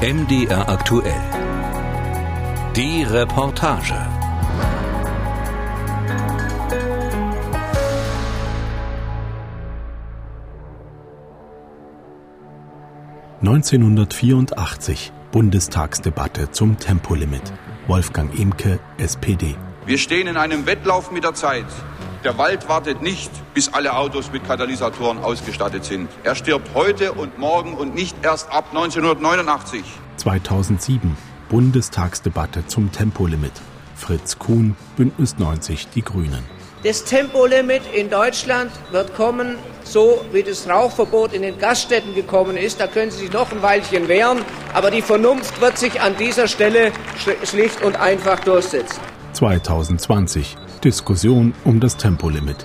MDR aktuell. Die Reportage. (1984) Bundestagsdebatte zum Tempolimit. Wolfgang Imke, SPD. Wir stehen in einem Wettlauf mit der Zeit. Der Wald wartet nicht, bis alle Autos mit Katalysatoren ausgestattet sind. Er stirbt heute und morgen und nicht erst ab 1989. 2007 Bundestagsdebatte zum Tempolimit. Fritz Kuhn, Bündnis 90, Die Grünen. Das Tempolimit in Deutschland wird kommen, so wie das Rauchverbot in den Gaststätten gekommen ist. Da können Sie sich noch ein Weilchen wehren, aber die Vernunft wird sich an dieser Stelle schlicht und einfach durchsetzen. 2020 Diskussion um das Tempolimit.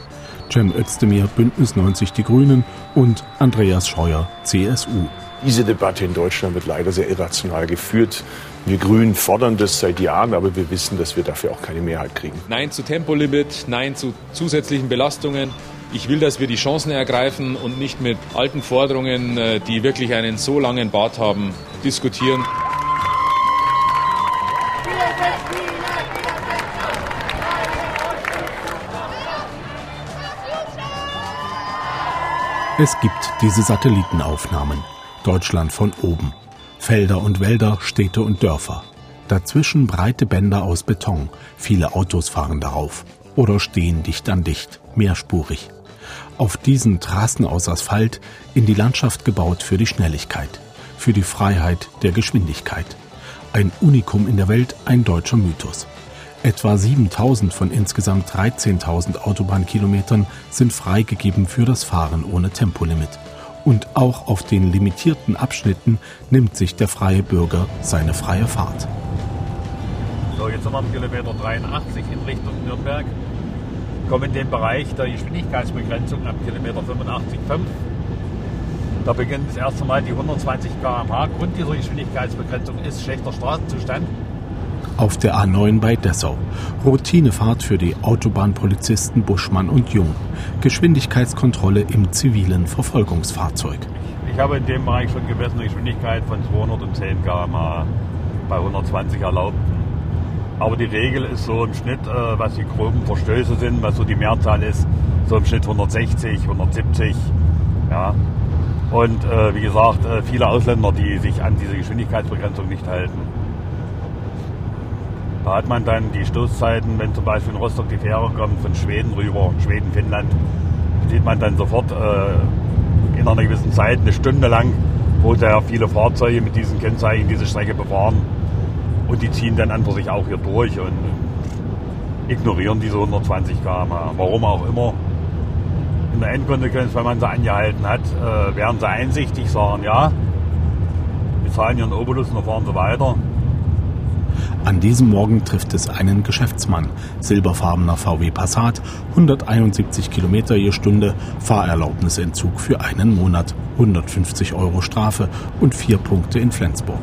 Cem Özdemir, Bündnis 90 Die Grünen und Andreas Scheuer, CSU. Diese Debatte in Deutschland wird leider sehr irrational geführt. Wir Grünen fordern das seit Jahren, aber wir wissen, dass wir dafür auch keine Mehrheit kriegen. Nein zu Tempolimit, nein zu zusätzlichen Belastungen. Ich will, dass wir die Chancen ergreifen und nicht mit alten Forderungen, äh, die wirklich einen so langen Bart haben, diskutieren. Es gibt diese Satellitenaufnahmen. Deutschland von oben. Felder und Wälder, Städte und Dörfer. Dazwischen breite Bänder aus Beton. Viele Autos fahren darauf. Oder stehen dicht an dicht, mehrspurig. Auf diesen Trassen aus Asphalt in die Landschaft gebaut für die Schnelligkeit, für die Freiheit der Geschwindigkeit. Ein Unikum in der Welt, ein deutscher Mythos. Etwa 7000 von insgesamt 13.000 Autobahnkilometern sind freigegeben für das Fahren ohne Tempolimit. Und auch auf den limitierten Abschnitten nimmt sich der freie Bürger seine freie Fahrt. So, jetzt sind wir am Kilometer 83 in Richtung Nürnberg. Kommen in den Bereich der Geschwindigkeitsbegrenzung am Kilometer 85,5. Da beginnt das erste Mal die 120 km/h. Grund dieser Geschwindigkeitsbegrenzung ist schlechter Straßenzustand auf der A9 bei Dessau. Routinefahrt für die Autobahnpolizisten Buschmann und Jung. Geschwindigkeitskontrolle im zivilen Verfolgungsfahrzeug. Ich habe in dem Bereich schon gemessen eine Geschwindigkeit von 210 km bei 120 erlaubt. Aber die Regel ist so im Schnitt, äh, was die groben Verstöße sind, was so die Mehrzahl ist, so im Schnitt 160, 170. Ja. Und äh, wie gesagt, äh, viele Ausländer, die sich an diese Geschwindigkeitsbegrenzung nicht halten. Da hat man dann die Stoßzeiten, wenn zum Beispiel in Rostock die Fähre kommt von Schweden rüber, Schweden, Finnland, sieht man dann sofort äh, in einer gewissen Zeit, eine Stunde lang, wo sehr viele Fahrzeuge mit diesen Kennzeichen diese Strecke befahren. Und die ziehen dann an für sich auch hier durch und ignorieren diese 120 km Warum auch immer. In der Endkonsequenz, wenn man sie angehalten hat, äh, werden sie einsichtig sagen, ja, wir zahlen ihren Obolus und dann fahren sie weiter. An diesem Morgen trifft es einen Geschäftsmann. Silberfarbener VW Passat, 171 Kilometer je Stunde, Fahrerlaubnisentzug für einen Monat, 150 Euro Strafe und vier Punkte in Flensburg.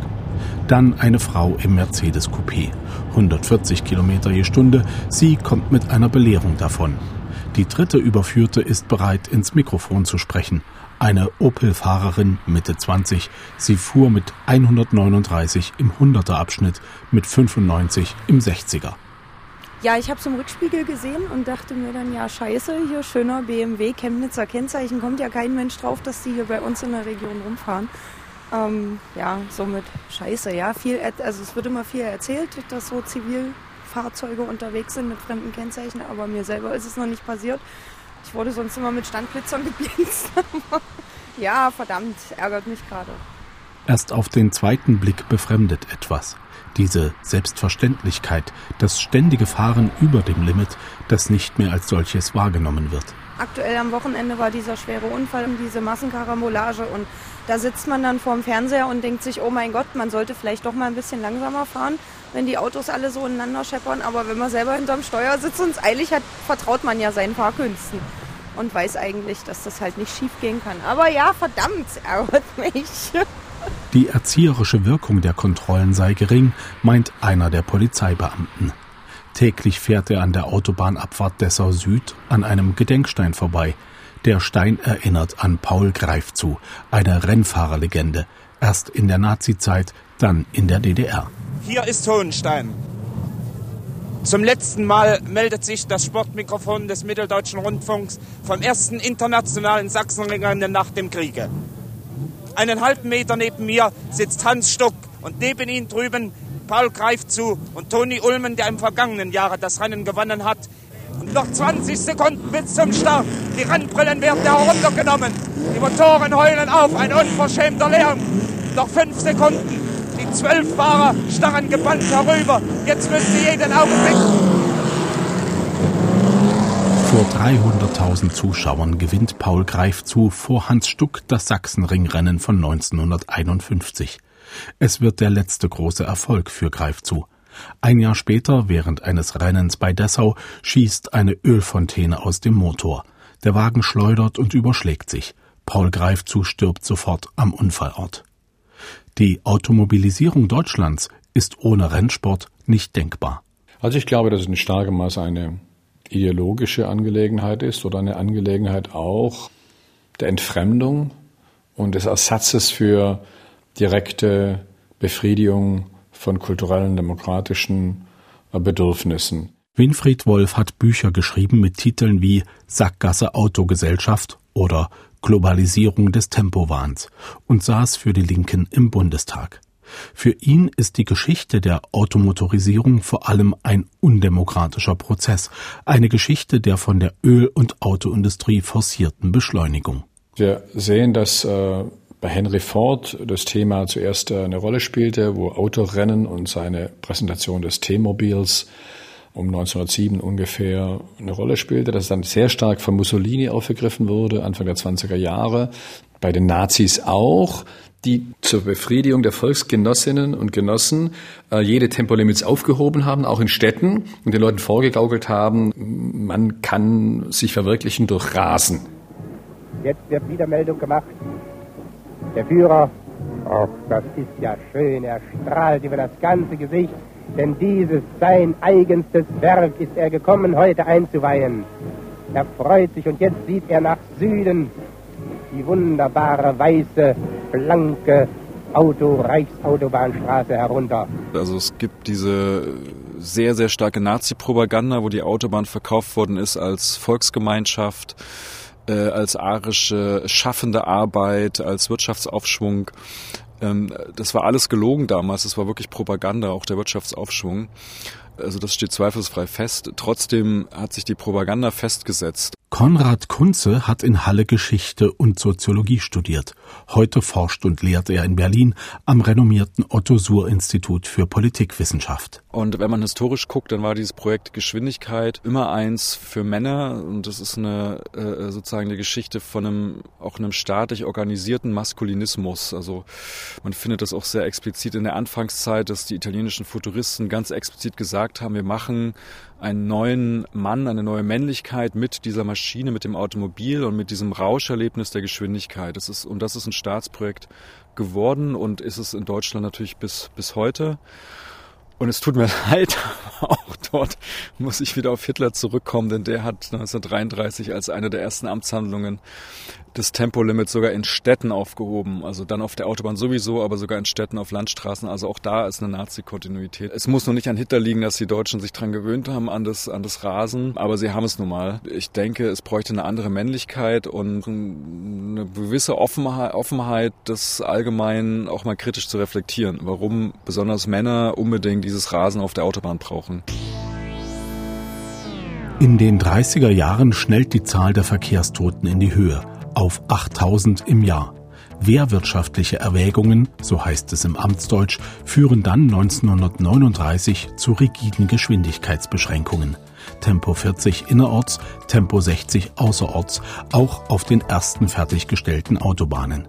Dann eine Frau im Mercedes Coupé, 140 Kilometer je Stunde. Sie kommt mit einer Belehrung davon. Die dritte Überführte ist bereit, ins Mikrofon zu sprechen. Eine Opel-Fahrerin Mitte 20. Sie fuhr mit 139 im 100er Abschnitt, mit 95 im 60er. Ja, ich habe es im Rückspiegel gesehen und dachte mir dann, ja scheiße, hier schöner BMW, Chemnitzer Kennzeichen, kommt ja kein Mensch drauf, dass die hier bei uns in der Region rumfahren. Ähm, ja, somit scheiße, ja, viel, also es wird immer viel erzählt, dass so Zivilfahrzeuge unterwegs sind mit fremden Kennzeichen, aber mir selber ist es noch nicht passiert. Ich wurde sonst immer mit Standblitzern geblitzt. ja, verdammt, ärgert mich gerade. Erst auf den zweiten Blick befremdet etwas. Diese Selbstverständlichkeit, das ständige Fahren über dem Limit, das nicht mehr als solches wahrgenommen wird. Aktuell am Wochenende war dieser schwere Unfall und diese Massenkarambolage und da sitzt man dann vorm Fernseher und denkt sich, oh mein Gott, man sollte vielleicht doch mal ein bisschen langsamer fahren, wenn die Autos alle so ineinander scheppern. Aber wenn man selber hinterm Steuer sitzt und es eilig hat, vertraut man ja seinen Fahrkünsten und weiß eigentlich, dass das halt nicht schief gehen kann. Aber ja, verdammt, ärgert mich. Die erzieherische Wirkung der Kontrollen sei gering, meint einer der Polizeibeamten. Täglich fährt er an der Autobahnabfahrt Dessau Süd an einem Gedenkstein vorbei. Der Stein erinnert an Paul Greifzu, eine Rennfahrerlegende, erst in der Nazizeit dann in der DDR. Hier ist Hohenstein. Zum letzten Mal meldet sich das Sportmikrofon des Mitteldeutschen Rundfunks vom ersten internationalen Sachsenrennen nach dem Kriege. Einen halben Meter neben mir sitzt Hans Stuck und neben ihm drüben Paul greift zu und Toni Ulmen, der im vergangenen Jahre das Rennen gewonnen hat. Und noch 20 Sekunden bis zum Start. Die Rennbrillen werden heruntergenommen. Die Motoren heulen auf, ein unverschämter Lärm. Noch fünf Sekunden. Die zwölf Fahrer starren gebannt herüber. Jetzt müssen sie jeden Augenblick. Vor 300.000 Zuschauern gewinnt Paul Greif zu vor Hans Stuck das Sachsenringrennen von 1951. Es wird der letzte große Erfolg für Greif zu. Ein Jahr später, während eines Rennens bei Dessau, schießt eine Ölfontäne aus dem Motor. Der Wagen schleudert und überschlägt sich. Paul Greif zu stirbt sofort am Unfallort. Die Automobilisierung Deutschlands ist ohne Rennsport nicht denkbar. Also ich glaube, dass es in starkem Maße eine ideologische Angelegenheit ist oder eine Angelegenheit auch der Entfremdung und des Ersatzes für direkte Befriedigung von kulturellen, demokratischen äh, Bedürfnissen. Winfried Wolf hat Bücher geschrieben mit Titeln wie Sackgasse Autogesellschaft oder Globalisierung des Tempowahns und saß für die Linken im Bundestag. Für ihn ist die Geschichte der Automotorisierung vor allem ein undemokratischer Prozess, eine Geschichte der von der Öl- und Autoindustrie forcierten Beschleunigung. Wir sehen, dass äh, bei Henry Ford das Thema zuerst äh, eine Rolle spielte, wo Autorennen und seine Präsentation des T-Mobils um 1907 ungefähr eine Rolle spielte, das dann sehr stark von Mussolini aufgegriffen wurde, Anfang der 20er Jahre, bei den Nazis auch, die zur Befriedigung der Volksgenossinnen und Genossen äh, jede Tempolimits aufgehoben haben, auch in Städten, und den Leuten vorgegaukelt haben, man kann sich verwirklichen durch Rasen. Jetzt wird wieder Meldung gemacht der Führer, ach, das ist ja schön, er strahlt über das ganze Gesicht, denn dieses sein eigenstes Werk ist er gekommen, heute einzuweihen. Er freut sich und jetzt sieht er nach Süden die wunderbare, weiße, blanke Auto, Reichsautobahnstraße herunter. Also es gibt diese sehr, sehr starke Nazi-Propaganda, wo die Autobahn verkauft worden ist als Volksgemeinschaft äh, als arische schaffende Arbeit, als Wirtschaftsaufschwung. Ähm, das war alles gelogen damals. Das war wirklich Propaganda, auch der Wirtschaftsaufschwung. Also das steht zweifelsfrei fest. Trotzdem hat sich die Propaganda festgesetzt. Konrad Kunze hat in Halle Geschichte und Soziologie studiert. Heute forscht und lehrt er in Berlin am renommierten Otto Suhr Institut für Politikwissenschaft. Und wenn man historisch guckt, dann war dieses Projekt Geschwindigkeit immer eins für Männer und das ist eine äh, sozusagen eine Geschichte von einem auch einem staatlich organisierten Maskulinismus. Also man findet das auch sehr explizit in der Anfangszeit, dass die italienischen Futuristen ganz explizit gesagt haben, wir machen einen neuen Mann, eine neue Männlichkeit mit dieser Maschine, mit dem Automobil und mit diesem Rauscherlebnis der Geschwindigkeit. Das ist, und das ist ein Staatsprojekt geworden und ist es in Deutschland natürlich bis, bis heute. Und es tut mir leid, auch dort muss ich wieder auf Hitler zurückkommen, denn der hat 1933 als eine der ersten Amtshandlungen das Tempolimit sogar in Städten aufgehoben. Also dann auf der Autobahn sowieso, aber sogar in Städten auf Landstraßen. Also auch da ist eine Nazi-Kontinuität. Es muss nur nicht an Hitler liegen, dass die Deutschen sich dran gewöhnt haben, an das, an das Rasen. Aber sie haben es nun mal. Ich denke, es bräuchte eine andere Männlichkeit und eine gewisse Offenheit, Offenheit das allgemein auch mal kritisch zu reflektieren. Warum besonders Männer unbedingt dieses Rasen auf der Autobahn brauchen. In den 30er Jahren schnellt die Zahl der Verkehrstoten in die Höhe auf 8000 im Jahr. Wehrwirtschaftliche Erwägungen, so heißt es im Amtsdeutsch, führen dann 1939 zu rigiden Geschwindigkeitsbeschränkungen. Tempo 40 innerorts, Tempo 60 außerorts, auch auf den ersten fertiggestellten Autobahnen.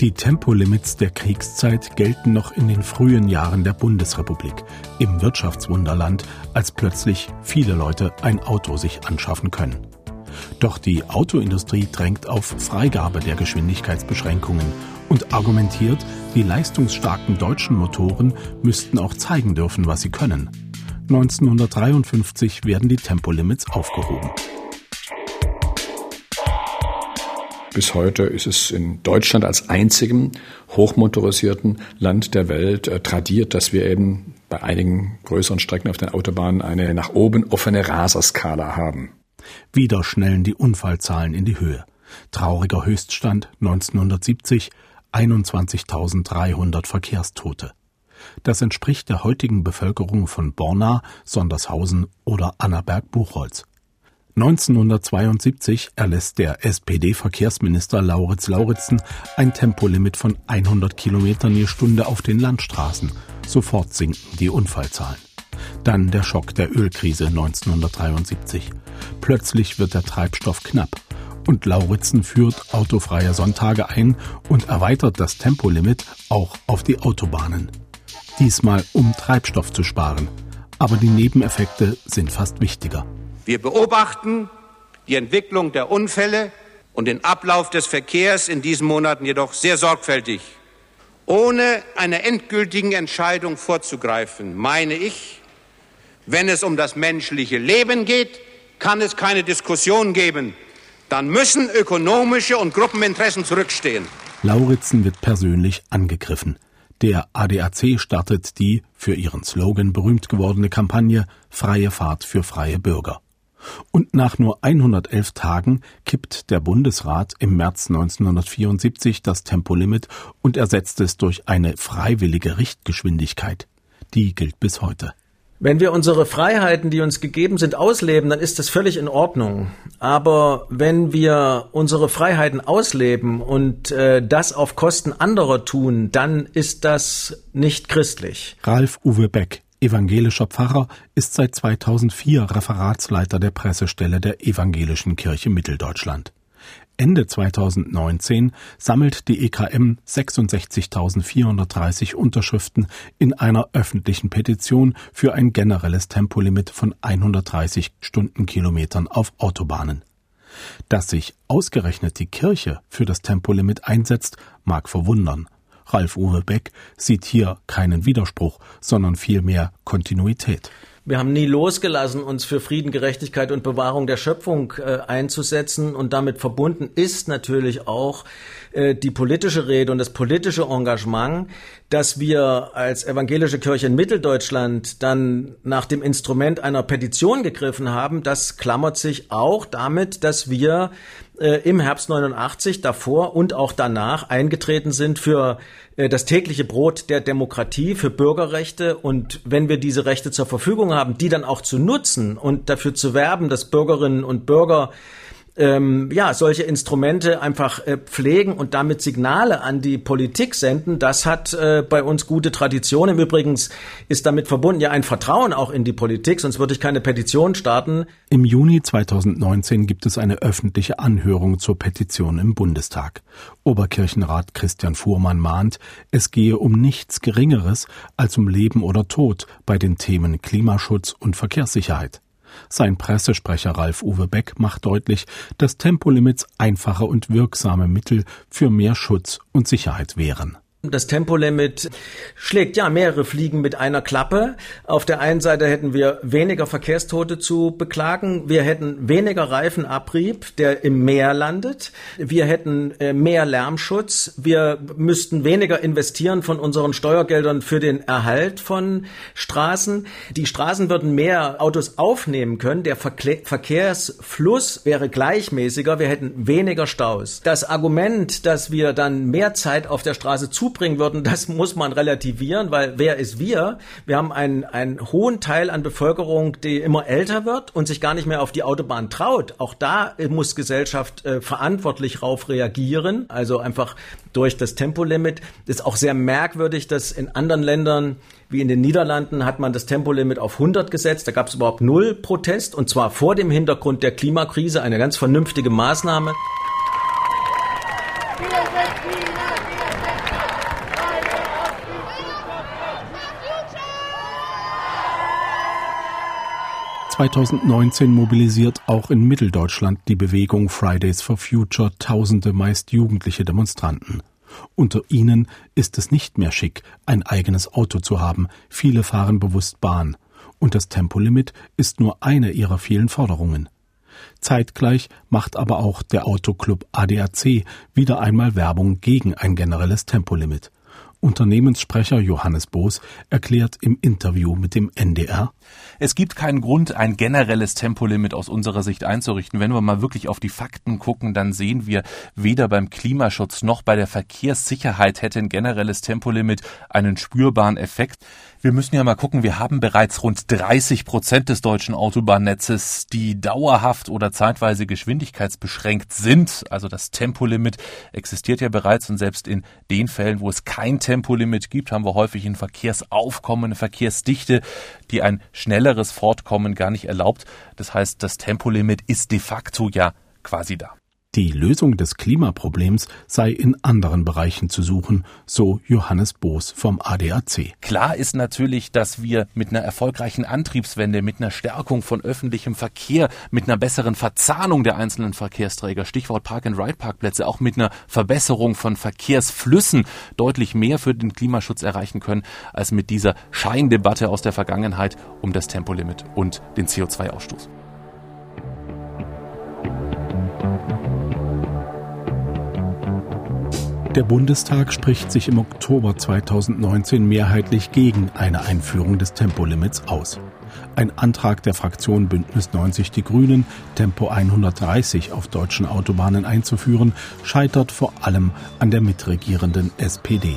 Die Tempolimits der Kriegszeit gelten noch in den frühen Jahren der Bundesrepublik, im Wirtschaftswunderland, als plötzlich viele Leute ein Auto sich anschaffen können. Doch die Autoindustrie drängt auf Freigabe der Geschwindigkeitsbeschränkungen und argumentiert, die leistungsstarken deutschen Motoren müssten auch zeigen dürfen, was sie können. 1953 werden die Tempolimits aufgehoben. Bis heute ist es in Deutschland als einzigem hochmotorisierten Land der Welt äh, tradiert, dass wir eben bei einigen größeren Strecken auf den Autobahnen eine nach oben offene Raserskala haben. Wieder schnellen die Unfallzahlen in die Höhe. Trauriger Höchststand 1970 21.300 Verkehrstote. Das entspricht der heutigen Bevölkerung von Borna, Sondershausen oder Annaberg-Buchholz. 1972 erlässt der SPD-Verkehrsminister Lauritz Lauritzen ein Tempolimit von 100 Kilometern je Stunde auf den Landstraßen. Sofort sinken die Unfallzahlen. Dann der Schock der Ölkrise 1973. Plötzlich wird der Treibstoff knapp und Lauritzen führt autofreie Sonntage ein und erweitert das Tempolimit auch auf die Autobahnen. Diesmal um Treibstoff zu sparen. Aber die Nebeneffekte sind fast wichtiger. Wir beobachten die Entwicklung der Unfälle und den Ablauf des Verkehrs in diesen Monaten jedoch sehr sorgfältig. Ohne einer endgültigen Entscheidung vorzugreifen, meine ich, wenn es um das menschliche Leben geht, kann es keine Diskussion geben. Dann müssen ökonomische und Gruppeninteressen zurückstehen. Lauritzen wird persönlich angegriffen. Der ADAC startet die für ihren Slogan berühmt gewordene Kampagne Freie Fahrt für freie Bürger. Und nach nur 111 Tagen kippt der Bundesrat im März 1974 das Tempolimit und ersetzt es durch eine freiwillige Richtgeschwindigkeit. Die gilt bis heute. Wenn wir unsere Freiheiten, die uns gegeben sind, ausleben, dann ist das völlig in Ordnung. Aber wenn wir unsere Freiheiten ausleben und äh, das auf Kosten anderer tun, dann ist das nicht christlich. Ralf Uwe Beck, evangelischer Pfarrer, ist seit 2004 Referatsleiter der Pressestelle der Evangelischen Kirche Mitteldeutschland. Ende 2019 sammelt die EKM 66.430 Unterschriften in einer öffentlichen Petition für ein generelles Tempolimit von 130 Stundenkilometern auf Autobahnen. Dass sich ausgerechnet die Kirche für das Tempolimit einsetzt, mag verwundern. Ralf Uwe Beck sieht hier keinen Widerspruch, sondern vielmehr Kontinuität. Wir haben nie losgelassen, uns für Frieden, Gerechtigkeit und Bewahrung der Schöpfung äh, einzusetzen. Und damit verbunden ist natürlich auch äh, die politische Rede und das politische Engagement, dass wir als evangelische Kirche in Mitteldeutschland dann nach dem Instrument einer Petition gegriffen haben. Das klammert sich auch damit, dass wir äh, im Herbst 89 davor und auch danach eingetreten sind für äh, das tägliche Brot der Demokratie, für Bürgerrechte. Und wenn wir diese Rechte zur Verfügung haben, die dann auch zu nutzen und dafür zu werben, dass Bürgerinnen und Bürger ähm, ja, solche Instrumente einfach äh, pflegen und damit Signale an die Politik senden, das hat äh, bei uns gute Tradition. Im Übrigen ist damit verbunden ja ein Vertrauen auch in die Politik, sonst würde ich keine Petition starten. Im Juni 2019 gibt es eine öffentliche Anhörung zur Petition im Bundestag. Oberkirchenrat Christian Fuhrmann mahnt, es gehe um nichts Geringeres als um Leben oder Tod bei den Themen Klimaschutz und Verkehrssicherheit. Sein Pressesprecher Ralf Uwe Beck macht deutlich, dass Tempolimits einfache und wirksame Mittel für mehr Schutz und Sicherheit wären. Das Tempolimit schlägt ja mehrere Fliegen mit einer Klappe. Auf der einen Seite hätten wir weniger Verkehrstote zu beklagen. Wir hätten weniger Reifenabrieb, der im Meer landet. Wir hätten äh, mehr Lärmschutz. Wir müssten weniger investieren von unseren Steuergeldern für den Erhalt von Straßen. Die Straßen würden mehr Autos aufnehmen können. Der Verkehrsfluss wäre gleichmäßiger. Wir hätten weniger Staus. Das Argument, dass wir dann mehr Zeit auf der Straße zu zubringen würden, das muss man relativieren, weil wer ist wir? Wir haben einen, einen hohen Teil an Bevölkerung, die immer älter wird und sich gar nicht mehr auf die Autobahn traut. Auch da muss Gesellschaft äh, verantwortlich rauf reagieren, also einfach durch das Tempolimit. Ist auch sehr merkwürdig, dass in anderen Ländern wie in den Niederlanden hat man das Tempolimit auf 100 gesetzt. Da gab es überhaupt null Protest und zwar vor dem Hintergrund der Klimakrise eine ganz vernünftige Maßnahme. 2019 mobilisiert auch in Mitteldeutschland die Bewegung Fridays for Future tausende meist jugendliche Demonstranten. Unter ihnen ist es nicht mehr schick, ein eigenes Auto zu haben. Viele fahren bewusst Bahn. Und das Tempolimit ist nur eine ihrer vielen Forderungen. Zeitgleich macht aber auch der Autoclub ADAC wieder einmal Werbung gegen ein generelles Tempolimit. Unternehmenssprecher Johannes Boos erklärt im Interview mit dem NDR, es gibt keinen Grund, ein generelles Tempolimit aus unserer Sicht einzurichten. Wenn wir mal wirklich auf die Fakten gucken, dann sehen wir, weder beim Klimaschutz noch bei der Verkehrssicherheit hätte ein generelles Tempolimit einen spürbaren Effekt. Wir müssen ja mal gucken, wir haben bereits rund 30 Prozent des deutschen Autobahnnetzes, die dauerhaft oder zeitweise geschwindigkeitsbeschränkt sind. Also das Tempolimit existiert ja bereits und selbst in den Fällen, wo es kein Tempolimit gibt, haben wir häufig ein Verkehrsaufkommen, eine Verkehrsdichte, die ein schnelleres Fortkommen gar nicht erlaubt. Das heißt, das Tempolimit ist de facto ja quasi da. Die Lösung des Klimaproblems sei in anderen Bereichen zu suchen, so Johannes Boos vom ADAC. Klar ist natürlich, dass wir mit einer erfolgreichen Antriebswende, mit einer Stärkung von öffentlichem Verkehr, mit einer besseren Verzahnung der einzelnen Verkehrsträger, Stichwort Park-and-Ride-Parkplätze, auch mit einer Verbesserung von Verkehrsflüssen deutlich mehr für den Klimaschutz erreichen können, als mit dieser Scheindebatte aus der Vergangenheit um das Tempolimit und den CO2-Ausstoß. Der Bundestag spricht sich im Oktober 2019 mehrheitlich gegen eine Einführung des Tempolimits aus. Ein Antrag der Fraktion Bündnis 90 Die Grünen, Tempo 130 auf deutschen Autobahnen einzuführen, scheitert vor allem an der mitregierenden SPD.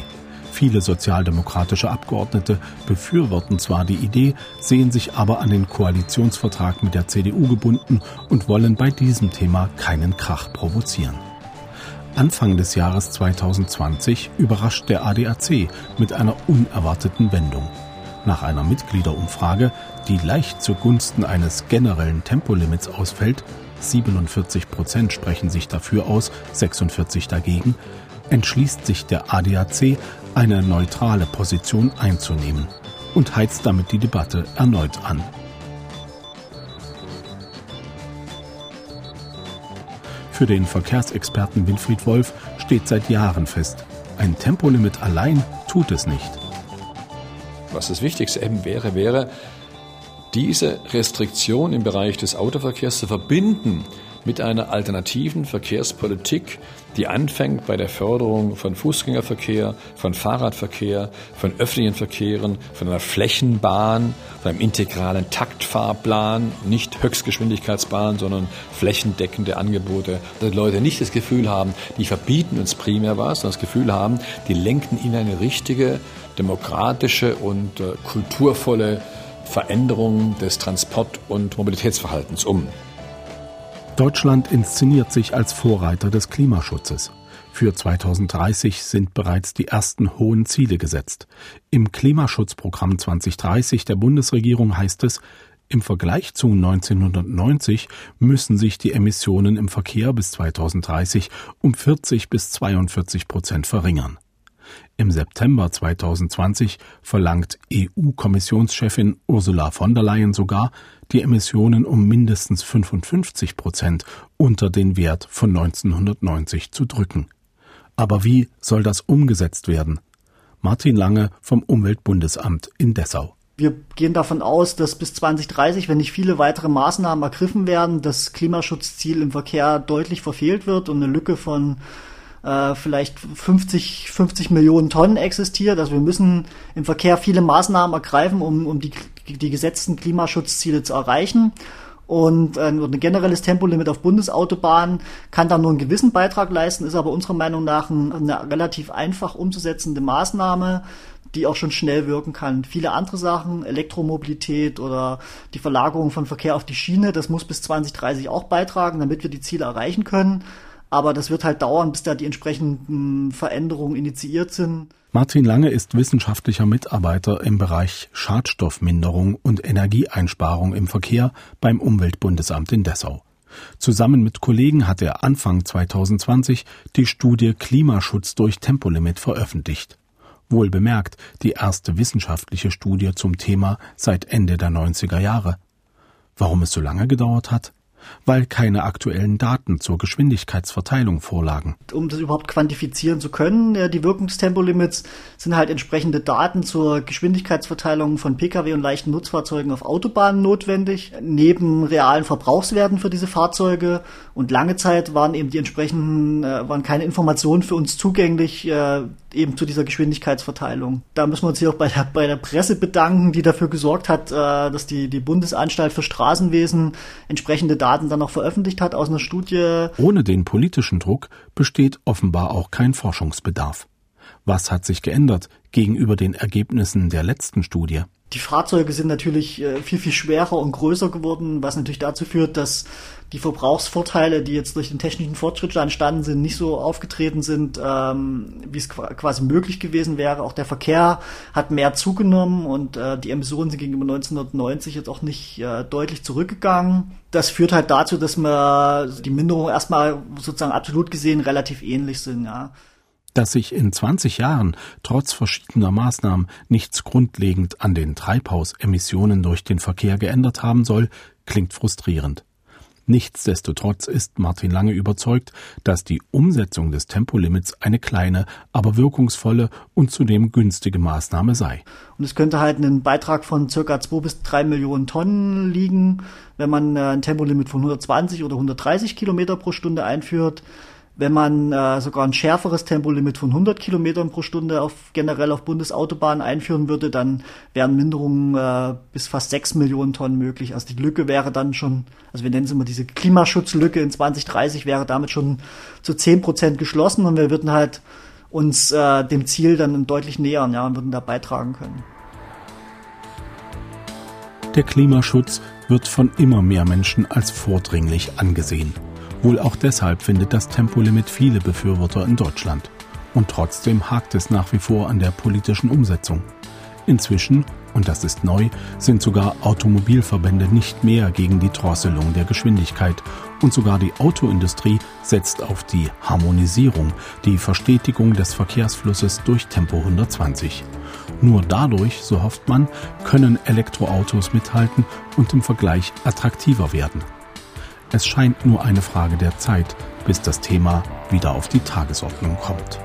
Viele sozialdemokratische Abgeordnete befürworten zwar die Idee, sehen sich aber an den Koalitionsvertrag mit der CDU gebunden und wollen bei diesem Thema keinen Krach provozieren. Anfang des Jahres 2020 überrascht der ADAC mit einer unerwarteten Wendung. Nach einer Mitgliederumfrage, die leicht zugunsten eines generellen Tempolimits ausfällt, 47 Prozent sprechen sich dafür aus, 46 dagegen, entschließt sich der ADAC, eine neutrale Position einzunehmen und heizt damit die Debatte erneut an. Für den Verkehrsexperten Winfried Wolf steht seit Jahren fest, ein Tempolimit allein tut es nicht. Was das Wichtigste eben wäre, wäre, diese Restriktion im Bereich des Autoverkehrs zu verbinden mit einer alternativen Verkehrspolitik, die anfängt bei der Förderung von Fußgängerverkehr, von Fahrradverkehr, von öffentlichen Verkehren, von einer Flächenbahn, von einem integralen Taktfahrplan, nicht Höchstgeschwindigkeitsbahn, sondern flächendeckende Angebote, dass Leute nicht das Gefühl haben, die verbieten uns primär was, sondern das Gefühl haben, die lenken in eine richtige, demokratische und äh, kulturvolle Veränderung des Transport- und Mobilitätsverhaltens um. Deutschland inszeniert sich als Vorreiter des Klimaschutzes. Für 2030 sind bereits die ersten hohen Ziele gesetzt. Im Klimaschutzprogramm 2030 der Bundesregierung heißt es, im Vergleich zu 1990 müssen sich die Emissionen im Verkehr bis 2030 um 40 bis 42 Prozent verringern. Im September 2020 verlangt EU-Kommissionschefin Ursula von der Leyen sogar, die Emissionen um mindestens 55 Prozent unter den Wert von 1990 zu drücken. Aber wie soll das umgesetzt werden? Martin Lange vom Umweltbundesamt in Dessau. Wir gehen davon aus, dass bis 2030, wenn nicht viele weitere Maßnahmen ergriffen werden, das Klimaschutzziel im Verkehr deutlich verfehlt wird und eine Lücke von äh, vielleicht 50, 50 Millionen Tonnen existiert. Also wir müssen im Verkehr viele Maßnahmen ergreifen, um, um die, die gesetzten Klimaschutzziele zu erreichen. Und äh, ein generelles Tempolimit auf Bundesautobahnen kann da nur einen gewissen Beitrag leisten, ist aber unserer Meinung nach ein, eine relativ einfach umzusetzende Maßnahme, die auch schon schnell wirken kann. Viele andere Sachen, Elektromobilität oder die Verlagerung von Verkehr auf die Schiene, das muss bis 2030 auch beitragen, damit wir die Ziele erreichen können. Aber das wird halt dauern, bis da die entsprechenden Veränderungen initiiert sind. Martin Lange ist wissenschaftlicher Mitarbeiter im Bereich Schadstoffminderung und Energieeinsparung im Verkehr beim Umweltbundesamt in Dessau. Zusammen mit Kollegen hat er Anfang 2020 die Studie Klimaschutz durch Tempolimit veröffentlicht. Wohl bemerkt, die erste wissenschaftliche Studie zum Thema seit Ende der 90er Jahre. Warum es so lange gedauert hat? Weil keine aktuellen Daten zur Geschwindigkeitsverteilung vorlagen. Um das überhaupt quantifizieren zu können, die Wirkung des Tempolimits, sind halt entsprechende Daten zur Geschwindigkeitsverteilung von Pkw und leichten Nutzfahrzeugen auf Autobahnen notwendig, neben realen Verbrauchswerten für diese Fahrzeuge. Und lange Zeit waren eben die entsprechenden, äh, waren keine Informationen für uns zugänglich, äh, eben zu dieser Geschwindigkeitsverteilung. Da müssen wir uns hier auch bei der, bei der Presse bedanken, die dafür gesorgt hat, äh, dass die, die Bundesanstalt für Straßenwesen entsprechende Daten dann noch veröffentlicht hat aus einer Studie. Ohne den politischen Druck besteht offenbar auch kein Forschungsbedarf. Was hat sich geändert gegenüber den Ergebnissen der letzten Studie? Die Fahrzeuge sind natürlich äh, viel, viel schwerer und größer geworden, was natürlich dazu führt, dass die Verbrauchsvorteile, die jetzt durch den technischen Fortschritt entstanden sind, nicht so aufgetreten sind, ähm, wie es quasi möglich gewesen wäre. Auch der Verkehr hat mehr zugenommen und äh, die Emissionen sind gegenüber 1990 jetzt auch nicht äh, deutlich zurückgegangen. Das führt halt dazu, dass wir die Minderungen erstmal sozusagen absolut gesehen relativ ähnlich sind, ja. Dass sich in 20 Jahren trotz verschiedener Maßnahmen nichts grundlegend an den Treibhausemissionen durch den Verkehr geändert haben soll, klingt frustrierend. Nichtsdestotrotz ist Martin Lange überzeugt, dass die Umsetzung des Tempolimits eine kleine, aber wirkungsvolle und zudem günstige Maßnahme sei. Und es könnte halt einen Beitrag von circa 2 bis 3 Millionen Tonnen liegen, wenn man äh, ein Tempolimit von 120 oder 130 Kilometer pro Stunde einführt. Wenn man äh, sogar ein schärferes Tempolimit von 100 Kilometern pro Stunde auf, generell auf Bundesautobahnen einführen würde, dann wären Minderungen äh, bis fast 6 Millionen Tonnen möglich. Also die Lücke wäre dann schon, also wir nennen es immer diese Klimaschutzlücke in 2030, wäre damit schon zu 10 Prozent geschlossen und wir würden halt uns äh, dem Ziel dann deutlich nähern, ja, und würden da beitragen können. Der Klimaschutz wird von immer mehr Menschen als vordringlich angesehen. Wohl auch deshalb findet das Tempolimit viele Befürworter in Deutschland. Und trotzdem hakt es nach wie vor an der politischen Umsetzung. Inzwischen, und das ist neu, sind sogar Automobilverbände nicht mehr gegen die Drosselung der Geschwindigkeit und sogar die Autoindustrie setzt auf die Harmonisierung, die Verstetigung des Verkehrsflusses durch Tempo 120. Nur dadurch, so hofft man, können Elektroautos mithalten und im Vergleich attraktiver werden. Es scheint nur eine Frage der Zeit, bis das Thema wieder auf die Tagesordnung kommt.